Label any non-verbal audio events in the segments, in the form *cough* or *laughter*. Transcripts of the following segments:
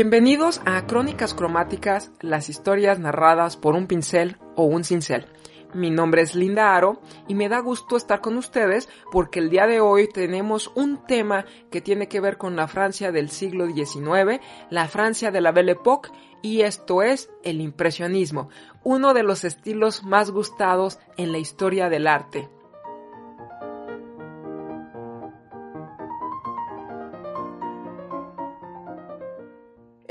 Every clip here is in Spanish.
Bienvenidos a Crónicas Cromáticas, las historias narradas por un pincel o un cincel. Mi nombre es Linda Aro y me da gusto estar con ustedes porque el día de hoy tenemos un tema que tiene que ver con la Francia del siglo XIX, la Francia de la Belle Époque y esto es el impresionismo, uno de los estilos más gustados en la historia del arte.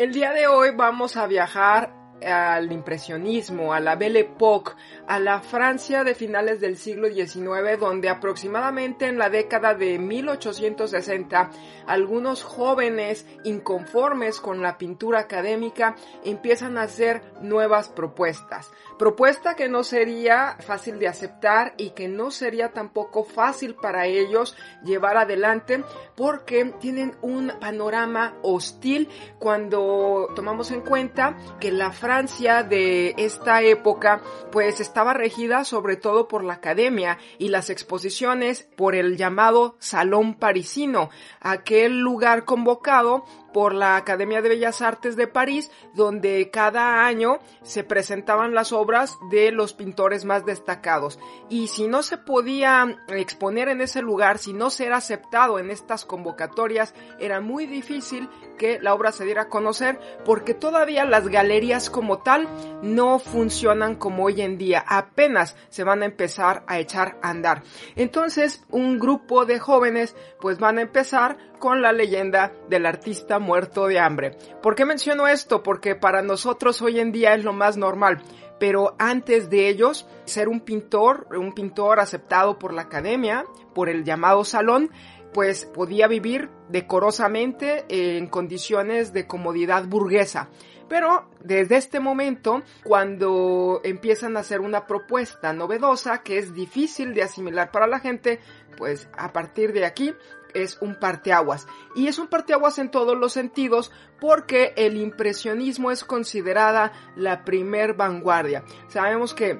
El día de hoy vamos a viajar al impresionismo, a la Belle Époque, a la Francia de finales del siglo XIX, donde aproximadamente en la década de 1860 algunos jóvenes inconformes con la pintura académica empiezan a hacer nuevas propuestas. Propuesta que no sería fácil de aceptar y que no sería tampoco fácil para ellos llevar adelante porque tienen un panorama hostil cuando tomamos en cuenta que la Francia de esta época pues estaba regida sobre todo por la academia y las exposiciones por el llamado Salón Parisino, aquel lugar convocado por la Academia de Bellas Artes de París, donde cada año se presentaban las obras de los pintores más destacados. Y si no se podía exponer en ese lugar, si no se era aceptado en estas convocatorias, era muy difícil que la obra se diera a conocer porque todavía las galerías como tal no funcionan como hoy en día, apenas se van a empezar a echar a andar. Entonces, un grupo de jóvenes pues van a empezar con la leyenda del artista muerto de hambre. ¿Por qué menciono esto? Porque para nosotros hoy en día es lo más normal. Pero antes de ellos, ser un pintor, un pintor aceptado por la academia, por el llamado salón, pues podía vivir decorosamente en condiciones de comodidad burguesa. Pero desde este momento, cuando empiezan a hacer una propuesta novedosa que es difícil de asimilar para la gente, pues a partir de aquí es un parteaguas. Y es un parteaguas en todos los sentidos porque el impresionismo es considerada la primer vanguardia. Sabemos que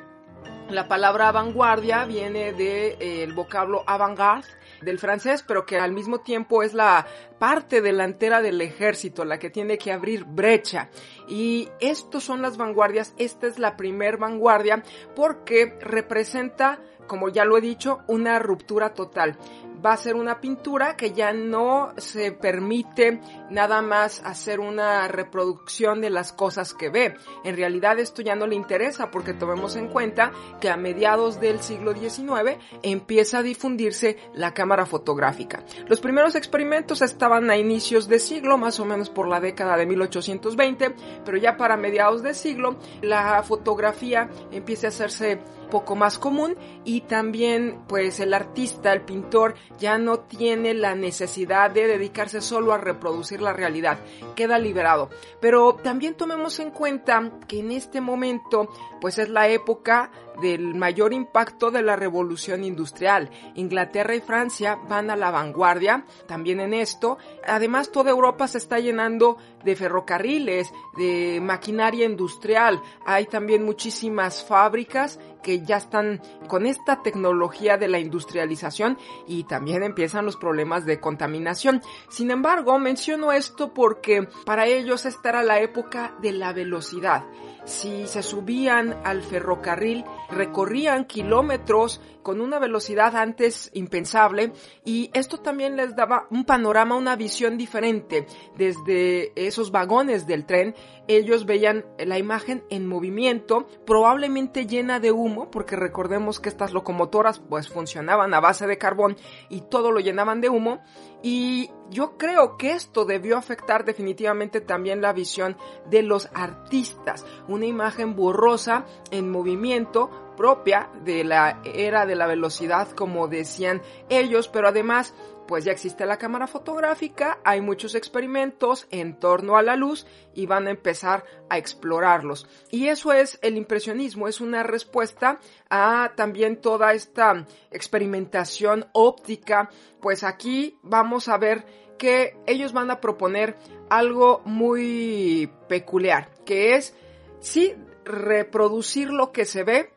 la palabra vanguardia viene del de, eh, vocablo avant-garde del francés, pero que al mismo tiempo es la parte delantera del ejército, la que tiene que abrir brecha. Y estos son las vanguardias, esta es la primer vanguardia porque representa como ya lo he dicho, una ruptura total va a ser una pintura que ya no se permite nada más hacer una reproducción de las cosas que ve. En realidad esto ya no le interesa porque tomemos en cuenta que a mediados del siglo XIX empieza a difundirse la cámara fotográfica. Los primeros experimentos estaban a inicios de siglo, más o menos por la década de 1820, pero ya para mediados de siglo la fotografía empieza a hacerse poco más común y también pues el artista, el pintor ya no tiene la necesidad de dedicarse solo a reproducir la realidad, queda liberado. Pero también tomemos en cuenta que en este momento pues es la época del mayor impacto de la revolución industrial. Inglaterra y Francia van a la vanguardia también en esto. Además, toda Europa se está llenando de ferrocarriles, de maquinaria industrial. Hay también muchísimas fábricas que ya están con esta tecnología de la industrialización y también empiezan los problemas de contaminación. Sin embargo, menciono esto porque para ellos esta era la época de la velocidad. Si se subían al ferrocarril, recorrían kilómetros con una velocidad antes impensable y esto también les daba un panorama, una visión diferente. Desde esos vagones del tren ellos veían la imagen en movimiento, probablemente llena de humo, porque recordemos que estas locomotoras pues funcionaban a base de carbón y todo lo llenaban de humo y yo creo que esto debió afectar definitivamente también la visión de los artistas. Una imagen borrosa en movimiento propia de la era de la velocidad como decían ellos, pero además pues ya existe la cámara fotográfica, hay muchos experimentos en torno a la luz y van a empezar a explorarlos. Y eso es el impresionismo, es una respuesta a también toda esta experimentación óptica. Pues aquí vamos a ver que ellos van a proponer algo muy peculiar, que es sí reproducir lo que se ve,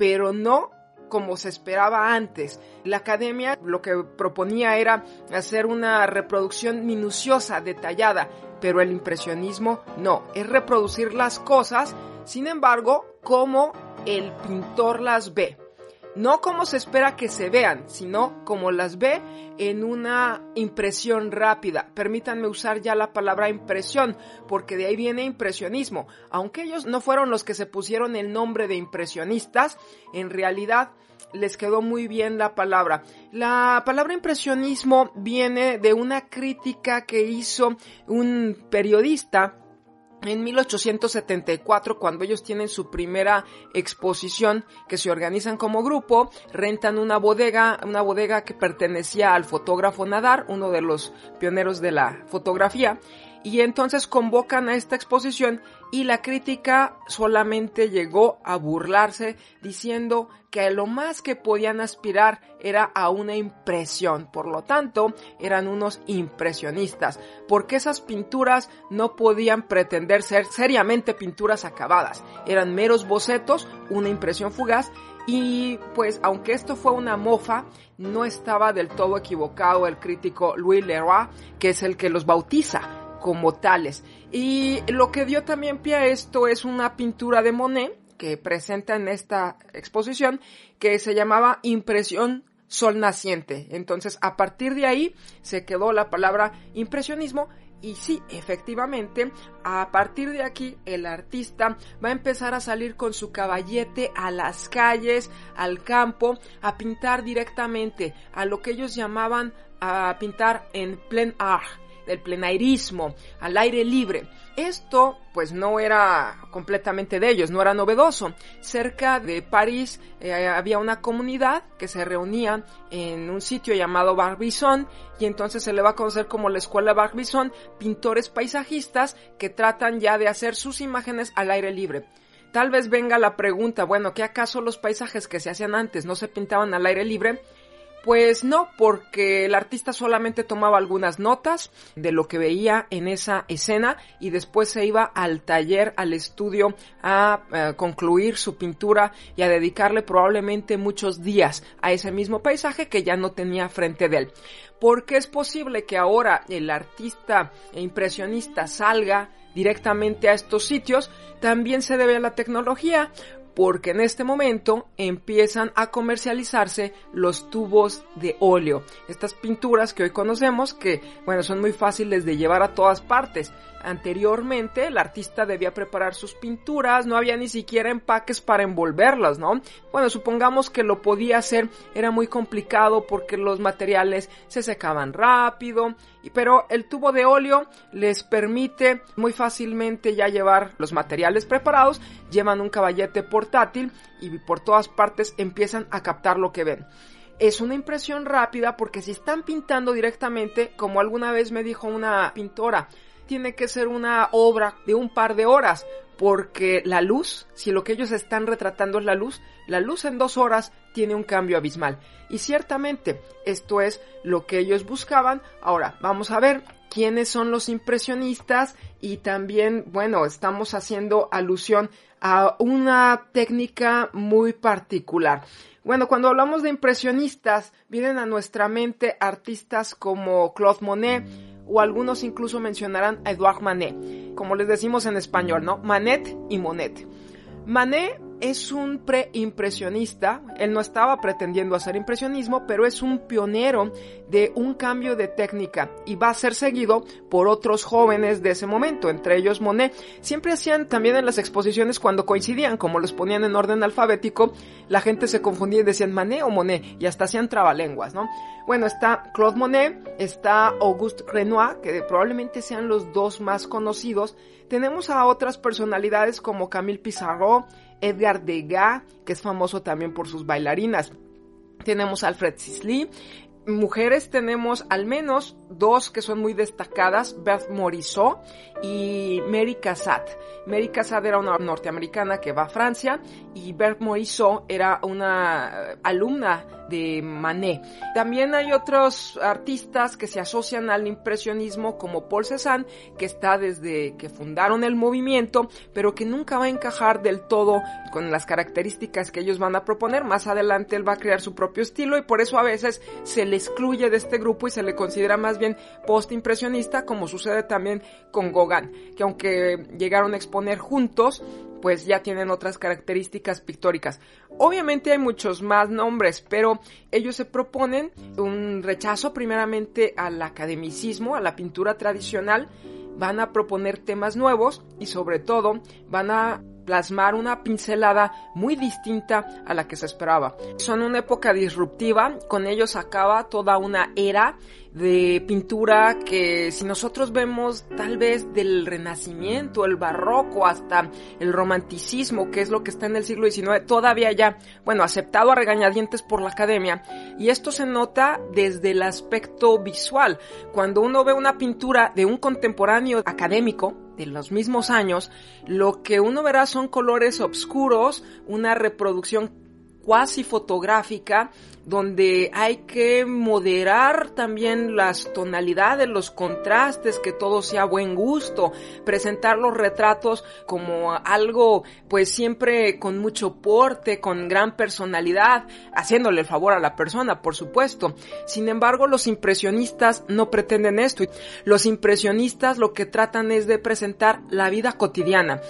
pero no como se esperaba antes. La academia lo que proponía era hacer una reproducción minuciosa, detallada, pero el impresionismo no, es reproducir las cosas, sin embargo, como el pintor las ve no como se espera que se vean, sino como las ve en una impresión rápida. Permítanme usar ya la palabra impresión, porque de ahí viene impresionismo. Aunque ellos no fueron los que se pusieron el nombre de impresionistas, en realidad les quedó muy bien la palabra. La palabra impresionismo viene de una crítica que hizo un periodista en 1874, cuando ellos tienen su primera exposición, que se organizan como grupo, rentan una bodega, una bodega que pertenecía al fotógrafo Nadar, uno de los pioneros de la fotografía, y entonces convocan a esta exposición y la crítica solamente llegó a burlarse diciendo que lo más que podían aspirar era a una impresión, por lo tanto eran unos impresionistas, porque esas pinturas no podían pretender ser seriamente pinturas acabadas, eran meros bocetos, una impresión fugaz y pues aunque esto fue una mofa, no estaba del todo equivocado el crítico Louis Leroy, que es el que los bautiza como tales. Y lo que dio también pie a esto es una pintura de Monet que presenta en esta exposición que se llamaba Impresión Sol Naciente. Entonces, a partir de ahí se quedó la palabra impresionismo y sí, efectivamente, a partir de aquí el artista va a empezar a salir con su caballete a las calles, al campo, a pintar directamente a lo que ellos llamaban a pintar en plein art del plenairismo, al aire libre. Esto pues no era completamente de ellos, no era novedoso. Cerca de París eh, había una comunidad que se reunía en un sitio llamado Barbizon y entonces se le va a conocer como la escuela Barbizon, pintores paisajistas que tratan ya de hacer sus imágenes al aire libre. Tal vez venga la pregunta, bueno, ¿qué acaso los paisajes que se hacían antes no se pintaban al aire libre? Pues no, porque el artista solamente tomaba algunas notas de lo que veía en esa escena y después se iba al taller, al estudio a, eh, concluir su pintura y a dedicarle probablemente muchos días a ese mismo paisaje que ya no tenía frente de él. Porque es posible que ahora el artista impresionista salga directamente a estos sitios, también se debe a la tecnología, porque en este momento empiezan a comercializarse los tubos de óleo. Estas pinturas que hoy conocemos que, bueno, son muy fáciles de llevar a todas partes. Anteriormente el artista debía preparar sus pinturas, no había ni siquiera empaques para envolverlas, ¿no? Bueno, supongamos que lo podía hacer, era muy complicado porque los materiales se secaban rápido, pero el tubo de óleo les permite muy fácilmente ya llevar los materiales preparados, llevan un caballete portátil y por todas partes empiezan a captar lo que ven es una impresión rápida porque si están pintando directamente, como alguna vez me dijo una pintora, tiene que ser una obra de un par de horas, porque la luz, si lo que ellos están retratando es la luz, la luz en dos horas tiene un cambio abismal. Y ciertamente, esto es lo que ellos buscaban. Ahora, vamos a ver quiénes son los impresionistas y también, bueno, estamos haciendo alusión a una técnica muy particular. Bueno, cuando hablamos de impresionistas, vienen a nuestra mente artistas como Claude Monet, o algunos incluso mencionarán a Edouard Manet, como les decimos en español, ¿no? Manet y Monet. Manet es un preimpresionista, él no estaba pretendiendo hacer impresionismo, pero es un pionero de un cambio de técnica y va a ser seguido por otros jóvenes de ese momento, entre ellos Monet. Siempre hacían también en las exposiciones cuando coincidían, como los ponían en orden alfabético, la gente se confundía y decían Manet o Monet y hasta hacían trabalenguas, ¿no? Bueno, está Claude Monet, está Auguste Renoir, que probablemente sean los dos más conocidos. Tenemos a otras personalidades como Camille Pissarro, Edgar Degas, que es famoso también por sus bailarinas. Tenemos Alfred Sisley. Mujeres tenemos al menos dos que son muy destacadas, Beth Morisot y Mary Cassatt. Mary Cassatt era una norteamericana que va a Francia y Beth Morisot era una alumna de Manet. También hay otros artistas que se asocian al impresionismo como Paul Cézanne, que está desde que fundaron el movimiento, pero que nunca va a encajar del todo con las características que ellos van a proponer. Más adelante él va a crear su propio estilo y por eso a veces se le excluye de este grupo y se le considera más bien post-impresionista, como sucede también con Gauguin, que aunque llegaron a exponer juntos, pues ya tienen otras características pictóricas. Obviamente hay muchos más nombres, pero ellos se proponen un rechazo primeramente al academicismo, a la pintura tradicional, van a proponer temas nuevos y sobre todo van a plasmar una pincelada muy distinta a la que se esperaba. Son una época disruptiva, con ellos acaba toda una era de pintura que si nosotros vemos tal vez del renacimiento, el barroco hasta el romanticismo, que es lo que está en el siglo XIX, todavía ya, bueno, aceptado a regañadientes por la academia. Y esto se nota desde el aspecto visual. Cuando uno ve una pintura de un contemporáneo académico, de los mismos años, lo que uno verá son colores oscuros, una reproducción cuasi fotográfica donde hay que moderar también las tonalidades, los contrastes, que todo sea buen gusto, presentar los retratos como algo pues siempre con mucho porte, con gran personalidad, haciéndole el favor a la persona, por supuesto. Sin embargo, los impresionistas no pretenden esto. Los impresionistas lo que tratan es de presentar la vida cotidiana.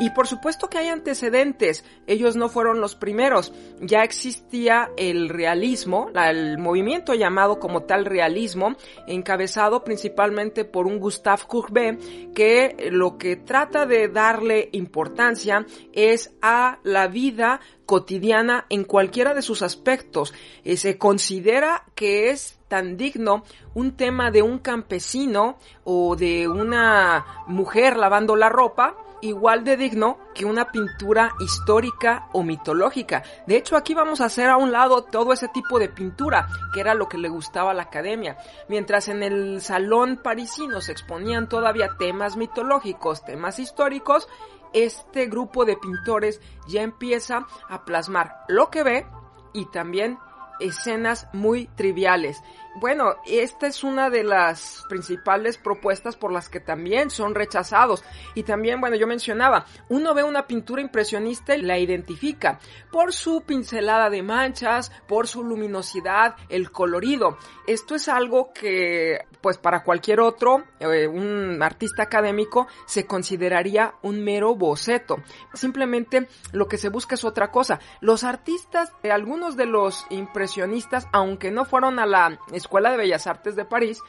Y por supuesto que hay antecedentes, ellos no fueron los primeros, ya existía el realismo el movimiento llamado como tal realismo, encabezado principalmente por un Gustave Courbet, que lo que trata de darle importancia es a la vida cotidiana en cualquiera de sus aspectos. Eh, se considera que es tan digno un tema de un campesino o de una mujer lavando la ropa igual de digno que una pintura histórica o mitológica. De hecho, aquí vamos a hacer a un lado todo ese tipo de pintura, que era lo que le gustaba a la academia. Mientras en el salón parisino se exponían todavía temas mitológicos, temas históricos, este grupo de pintores ya empieza a plasmar lo que ve y también escenas muy triviales. Bueno, esta es una de las principales propuestas por las que también son rechazados. Y también, bueno, yo mencionaba, uno ve una pintura impresionista y la identifica por su pincelada de manchas, por su luminosidad, el colorido. Esto es algo que, pues para cualquier otro, eh, un artista académico, se consideraría un mero boceto. Simplemente lo que se busca es otra cosa. Los artistas, eh, algunos de los impresionistas, aunque no fueron a la Escuela de Bellas Artes de París,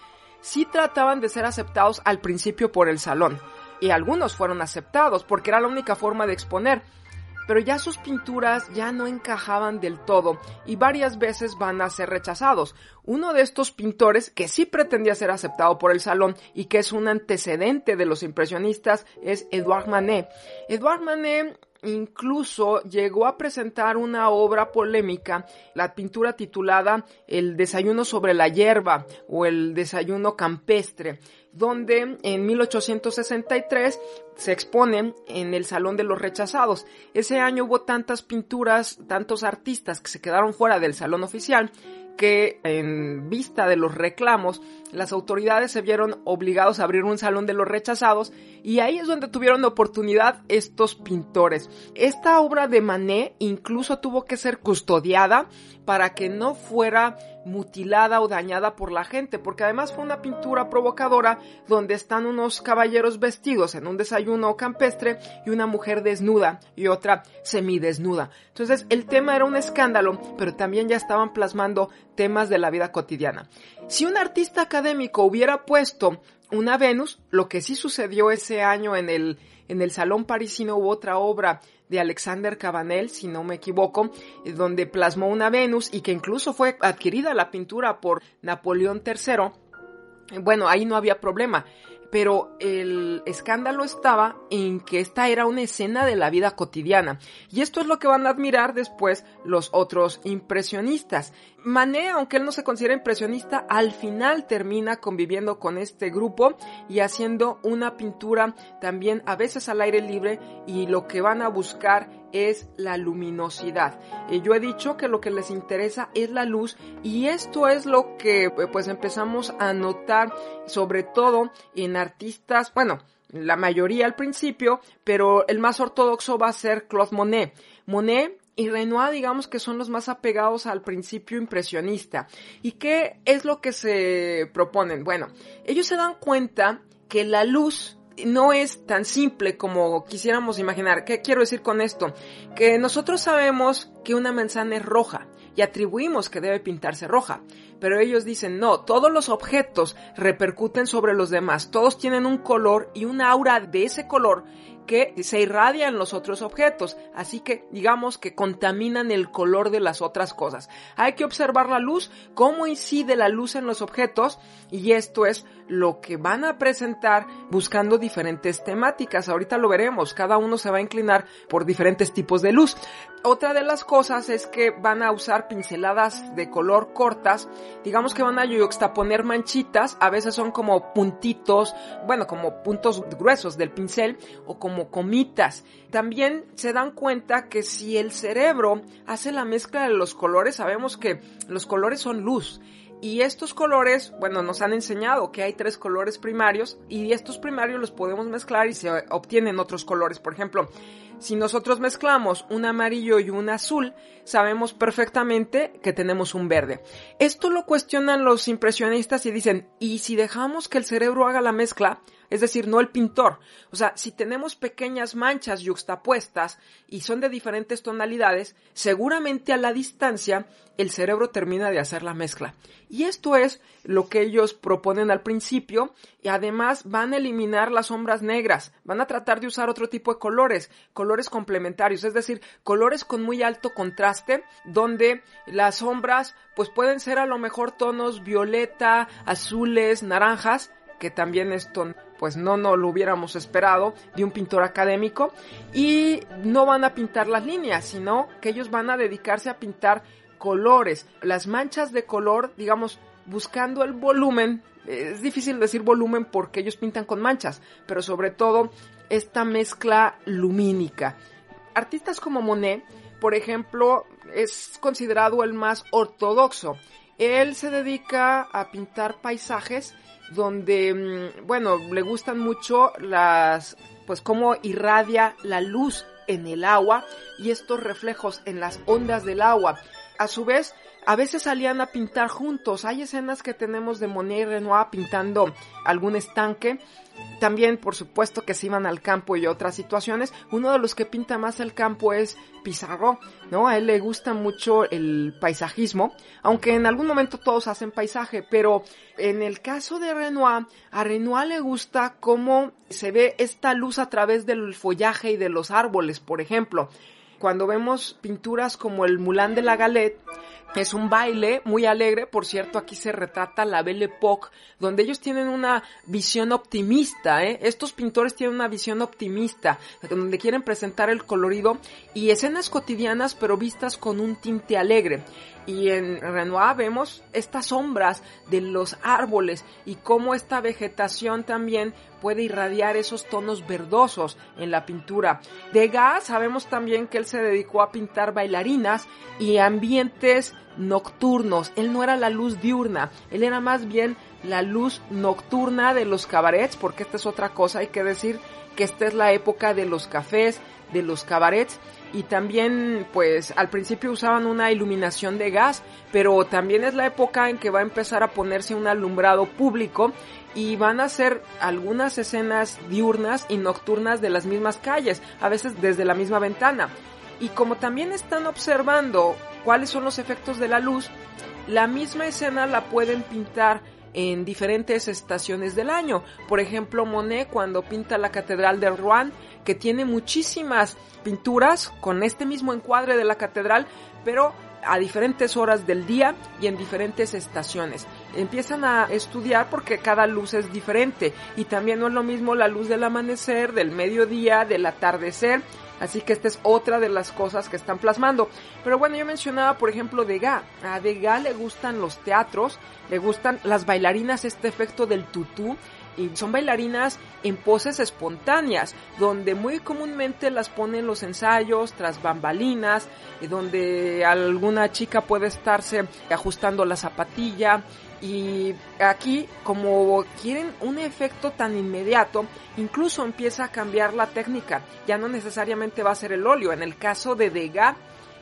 sí trataban de ser aceptados al principio por el salón. Y algunos fueron aceptados porque era la única forma de exponer. Pero ya sus pinturas ya no encajaban del todo y varias veces van a ser rechazados. Uno de estos pintores que sí pretendía ser aceptado por el salón y que es un antecedente de los impresionistas es Edouard Manet. Edouard Manet incluso llegó a presentar una obra polémica, la pintura titulada El desayuno sobre la hierba o el desayuno campestre, donde en 1863 se expone en el Salón de los Rechazados. Ese año hubo tantas pinturas, tantos artistas que se quedaron fuera del salón oficial que en vista de los reclamos, las autoridades se vieron obligados a abrir un salón de los rechazados y ahí es donde tuvieron oportunidad estos pintores. Esta obra de Manet incluso tuvo que ser custodiada para que no fuera mutilada o dañada por la gente, porque además fue una pintura provocadora donde están unos caballeros vestidos en un desayuno campestre y una mujer desnuda y otra semidesnuda. Entonces el tema era un escándalo, pero también ya estaban plasmando temas de la vida cotidiana. Si un artista académico hubiera puesto una Venus, lo que sí sucedió ese año en el, en el Salón Parisino hubo otra obra de Alexander Cabanel, si no me equivoco, eh, donde plasmó una Venus y que incluso fue adquirida la pintura por Napoleón III. Bueno, ahí no había problema pero el escándalo estaba en que esta era una escena de la vida cotidiana. Y esto es lo que van a admirar después los otros impresionistas. Manet, aunque él no se considera impresionista, al final termina conviviendo con este grupo y haciendo una pintura también a veces al aire libre y lo que van a buscar es la luminosidad. Y yo he dicho que lo que les interesa es la luz y esto es lo que pues empezamos a notar sobre todo en artistas, bueno, la mayoría al principio, pero el más ortodoxo va a ser Claude Monet. Monet y Renoir digamos que son los más apegados al principio impresionista. ¿Y qué es lo que se proponen? Bueno, ellos se dan cuenta que la luz no es tan simple como quisiéramos imaginar. ¿Qué quiero decir con esto? Que nosotros sabemos que una manzana es roja y atribuimos que debe pintarse roja. Pero ellos dicen, no, todos los objetos repercuten sobre los demás, todos tienen un color y un aura de ese color que se irradia en los otros objetos, así que digamos que contaminan el color de las otras cosas. Hay que observar la luz, cómo incide la luz en los objetos y esto es lo que van a presentar buscando diferentes temáticas. Ahorita lo veremos, cada uno se va a inclinar por diferentes tipos de luz. Otra de las cosas es que van a usar pinceladas de color cortas, digamos que van a yuxtaponer manchitas, a veces son como puntitos, bueno, como puntos gruesos del pincel o como comitas. También se dan cuenta que si el cerebro hace la mezcla de los colores, sabemos que los colores son luz y estos colores, bueno, nos han enseñado que hay tres colores primarios y estos primarios los podemos mezclar y se obtienen otros colores. Por ejemplo, si nosotros mezclamos un amarillo y un azul, sabemos perfectamente que tenemos un verde. Esto lo cuestionan los impresionistas y dicen, ¿y si dejamos que el cerebro haga la mezcla? Es decir, no el pintor. O sea, si tenemos pequeñas manchas yuxtapuestas y son de diferentes tonalidades, seguramente a la distancia el cerebro termina de hacer la mezcla. Y esto es lo que ellos proponen al principio y además van a eliminar las sombras negras, van a tratar de usar otro tipo de colores, colores complementarios, es decir, colores con muy alto contraste donde las sombras pues pueden ser a lo mejor tonos violeta, azules, naranjas, que también esto pues no, no lo hubiéramos esperado de un pintor académico y no van a pintar las líneas, sino que ellos van a dedicarse a pintar colores, las manchas de color, digamos, buscando el volumen. Es difícil decir volumen porque ellos pintan con manchas, pero sobre todo esta mezcla lumínica. Artistas como Monet, por ejemplo, es considerado el más ortodoxo. Él se dedica a pintar paisajes donde, mm, bueno, le gustan mucho las, pues cómo irradia la luz en el agua y estos reflejos en las ondas del agua. A su vez, a veces salían a pintar juntos. Hay escenas que tenemos de Monet y Renoir pintando algún estanque. También, por supuesto, que se iban al campo y otras situaciones. Uno de los que pinta más el campo es Pizarro, ¿no? A él le gusta mucho el paisajismo, aunque en algún momento todos hacen paisaje, pero en el caso de Renoir, a Renoir le gusta cómo se ve esta luz a través del follaje y de los árboles, por ejemplo. Cuando vemos pinturas como el Moulin de la Galette, es un baile muy alegre, por cierto, aquí se retrata la Belle Époque, donde ellos tienen una visión optimista, ¿eh? Estos pintores tienen una visión optimista, donde quieren presentar el colorido y escenas cotidianas, pero vistas con un tinte alegre. Y en Renoir vemos estas sombras de los árboles y cómo esta vegetación también puede irradiar esos tonos verdosos en la pintura. Degas sabemos también que él se dedicó a pintar bailarinas y ambientes nocturnos. Él no era la luz diurna, él era más bien la luz nocturna de los cabarets, porque esta es otra cosa, hay que decir que esta es la época de los cafés, de los cabarets, y también pues al principio usaban una iluminación de gas, pero también es la época en que va a empezar a ponerse un alumbrado público y van a hacer algunas escenas diurnas y nocturnas de las mismas calles, a veces desde la misma ventana. Y como también están observando cuáles son los efectos de la luz, la misma escena la pueden pintar en diferentes estaciones del año. Por ejemplo, Monet cuando pinta la Catedral de Rouen, que tiene muchísimas pinturas con este mismo encuadre de la catedral, pero a diferentes horas del día y en diferentes estaciones. Empiezan a estudiar porque cada luz es diferente y también no es lo mismo la luz del amanecer, del mediodía, del atardecer. Así que esta es otra de las cosas que están plasmando. Pero bueno, yo mencionaba, por ejemplo, Degas. A Degas le gustan los teatros, le gustan las bailarinas, este efecto del tutú y son bailarinas en poses espontáneas, donde muy comúnmente las ponen los ensayos tras bambalinas, donde alguna chica puede estarse ajustando la zapatilla y aquí como quieren un efecto tan inmediato, incluso empieza a cambiar la técnica, ya no necesariamente va a ser el óleo, en el caso de Degas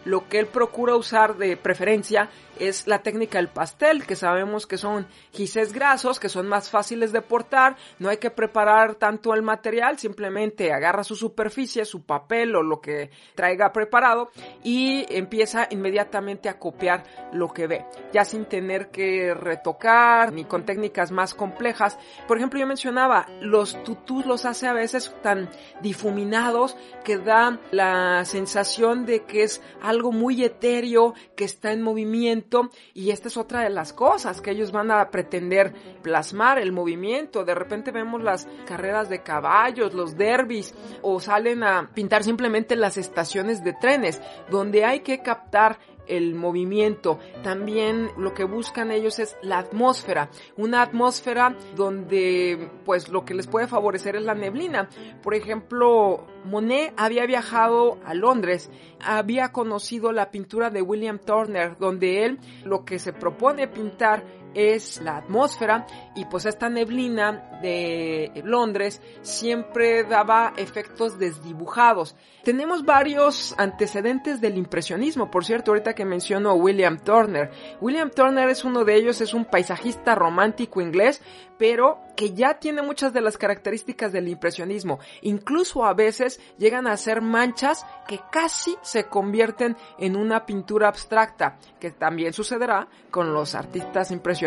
lo que él procura usar de preferencia es la técnica del pastel, que sabemos que son gises grasos, que son más fáciles de portar, no hay que preparar tanto el material, simplemente agarra su superficie, su papel o lo que traiga preparado y empieza inmediatamente a copiar lo que ve, ya sin tener que retocar ni con técnicas más complejas. Por ejemplo, yo mencionaba, los tutús los hace a veces tan difuminados que da la sensación de que es algo muy etéreo, que está en movimiento y esta es otra de las cosas que ellos van a pretender plasmar, el movimiento. De repente vemos las carreras de caballos, los derbis o salen a pintar simplemente las estaciones de trenes donde hay que captar el movimiento. También lo que buscan ellos es la atmósfera, una atmósfera donde pues lo que les puede favorecer es la neblina. Por ejemplo, Monet había viajado a Londres, había conocido la pintura de William Turner, donde él lo que se propone pintar es la atmósfera y pues esta neblina de Londres siempre daba efectos desdibujados. Tenemos varios antecedentes del impresionismo, por cierto, ahorita que menciono a William Turner. William Turner es uno de ellos, es un paisajista romántico inglés, pero que ya tiene muchas de las características del impresionismo. Incluso a veces llegan a ser manchas que casi se convierten en una pintura abstracta, que también sucederá con los artistas impresionistas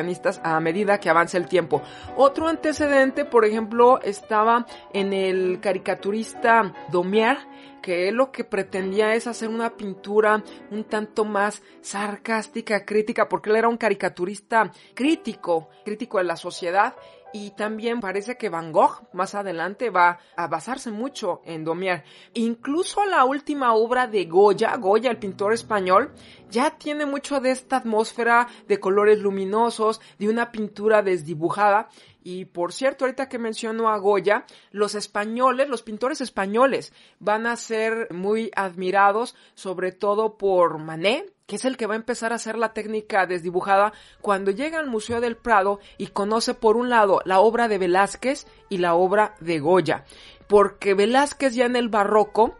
a medida que avanza el tiempo. Otro antecedente, por ejemplo, estaba en el caricaturista Domier, que lo que pretendía es hacer una pintura un tanto más sarcástica, crítica, porque él era un caricaturista crítico, crítico de la sociedad y también parece que Van Gogh más adelante va a basarse mucho en Domier. Incluso la última obra de Goya, Goya el pintor español, ya tiene mucho de esta atmósfera de colores luminosos, de una pintura desdibujada. Y por cierto, ahorita que menciono a Goya, los españoles, los pintores españoles, van a ser muy admirados, sobre todo por Manet, que es el que va a empezar a hacer la técnica desdibujada cuando llega al Museo del Prado y conoce por un lado la obra de Velázquez y la obra de Goya. Porque Velázquez ya en el barroco,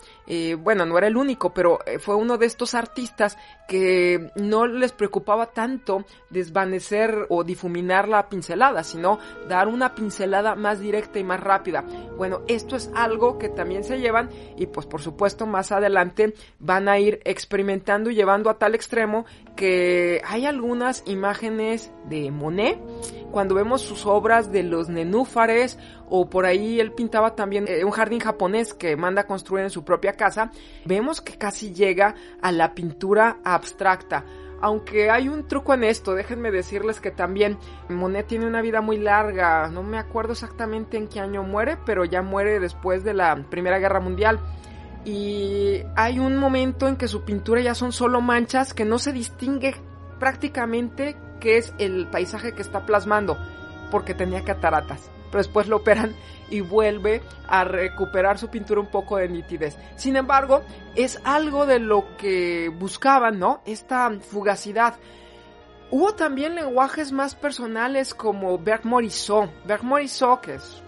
bueno, no era el único, pero eh, fue uno de estos artistas que no les preocupaba tanto desvanecer o difuminar la pincelada, sino dar una pincelada más directa y más rápida. Bueno, esto es algo que también se llevan y pues por supuesto más adelante van a ir experimentando y llevando a tal extremo que hay algunas imágenes de Monet cuando vemos sus obras de los nenúfares o por ahí él pintaba también eh, un jardín japonés que manda a construir en su casa, vemos que casi llega a la pintura abstracta. Aunque hay un truco en esto, déjenme decirles que también Monet tiene una vida muy larga, no me acuerdo exactamente en qué año muere, pero ya muere después de la Primera Guerra Mundial. Y hay un momento en que su pintura ya son solo manchas que no se distingue prácticamente qué es el paisaje que está plasmando, porque tenía cataratas pero después lo operan y vuelve a recuperar su pintura un poco de nitidez. Sin embargo, es algo de lo que buscaban, ¿no? Esta fugacidad. Hubo también lenguajes más personales como Berg Morisot. Berg Morisot, que es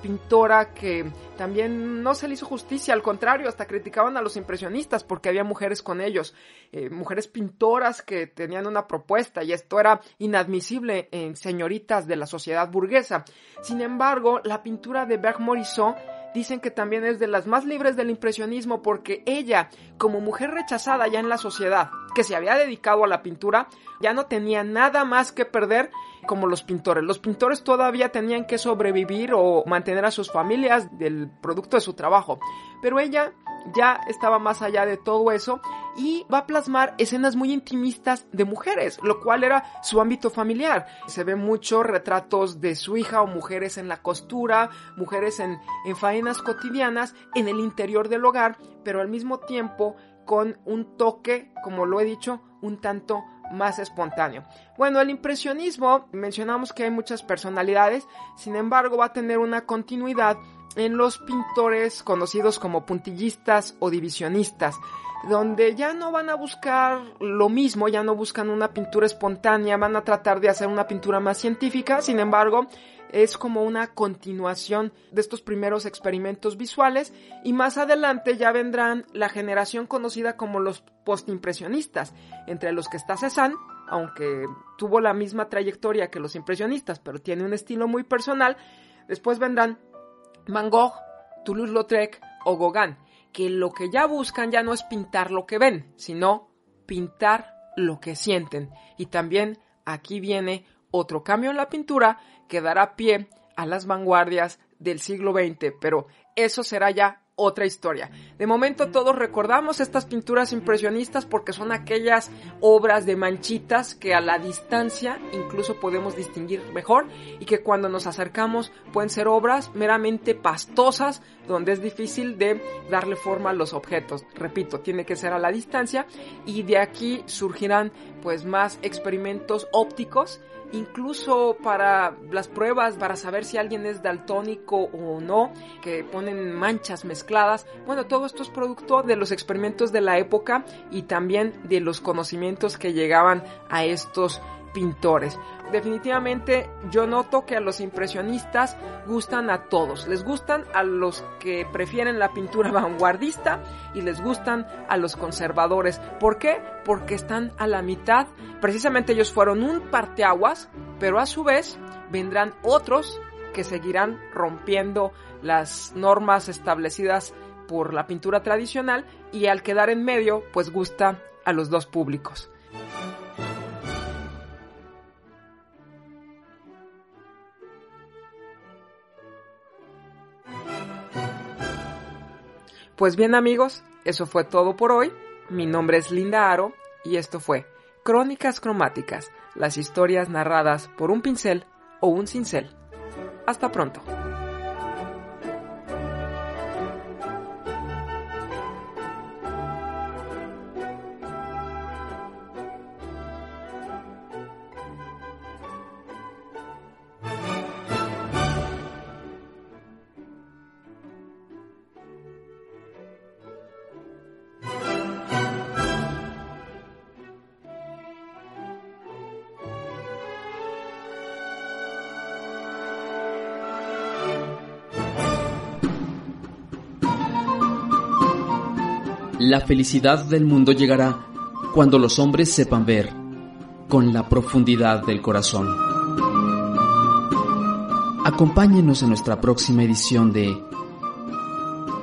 pintora que también no se le hizo justicia, al contrario, hasta criticaban a los impresionistas porque había mujeres con ellos, eh, mujeres pintoras que tenían una propuesta y esto era inadmisible en señoritas de la sociedad burguesa. Sin embargo, la pintura de Berg Morisot dicen que también es de las más libres del impresionismo porque ella, como mujer rechazada ya en la sociedad, que se había dedicado a la pintura, ya no tenía nada más que perder como los pintores. Los pintores todavía tenían que sobrevivir o mantener a sus familias del producto de su trabajo. Pero ella ya estaba más allá de todo eso y va a plasmar escenas muy intimistas de mujeres, lo cual era su ámbito familiar. Se ven muchos retratos de su hija o mujeres en la costura, mujeres en, en faenas cotidianas, en el interior del hogar, pero al mismo tiempo con un toque, como lo he dicho, un tanto más espontáneo. Bueno, el impresionismo, mencionamos que hay muchas personalidades, sin embargo va a tener una continuidad en los pintores conocidos como puntillistas o divisionistas, donde ya no van a buscar lo mismo, ya no buscan una pintura espontánea, van a tratar de hacer una pintura más científica, sin embargo, es como una continuación de estos primeros experimentos visuales y más adelante ya vendrán la generación conocida como los postimpresionistas, entre los que está Cézanne, aunque tuvo la misma trayectoria que los impresionistas, pero tiene un estilo muy personal, después vendrán Van Gogh, Toulouse-Lautrec o Gauguin, que lo que ya buscan ya no es pintar lo que ven, sino pintar lo que sienten. Y también aquí viene otro cambio en la pintura que dará pie a las vanguardias del siglo XX, pero eso será ya otra historia. De momento todos recordamos estas pinturas impresionistas porque son aquellas obras de manchitas que a la distancia incluso podemos distinguir mejor y que cuando nos acercamos pueden ser obras meramente pastosas donde es difícil de darle forma a los objetos. Repito, tiene que ser a la distancia y de aquí surgirán pues más experimentos ópticos incluso para las pruebas para saber si alguien es daltónico o no, que ponen manchas mezcladas. Bueno, todo esto es producto de los experimentos de la época y también de los conocimientos que llegaban a estos pintores. Definitivamente yo noto que a los impresionistas gustan a todos. Les gustan a los que prefieren la pintura *laughs* vanguardista y les gustan a los conservadores. ¿Por qué? Porque están a la mitad. Precisamente ellos fueron un parteaguas, pero a su vez vendrán otros que seguirán rompiendo las normas establecidas por la pintura tradicional y al quedar en medio pues gusta a los dos públicos. Pues bien amigos, eso fue todo por hoy. Mi nombre es Linda Aro y esto fue Crónicas Cromáticas, las historias narradas por un pincel o un cincel. Hasta pronto. La felicidad del mundo llegará cuando los hombres sepan ver con la profundidad del corazón. Acompáñenos en nuestra próxima edición de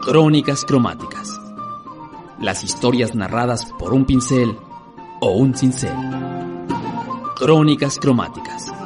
Crónicas Cromáticas. Las historias narradas por un pincel o un cincel. Crónicas Cromáticas.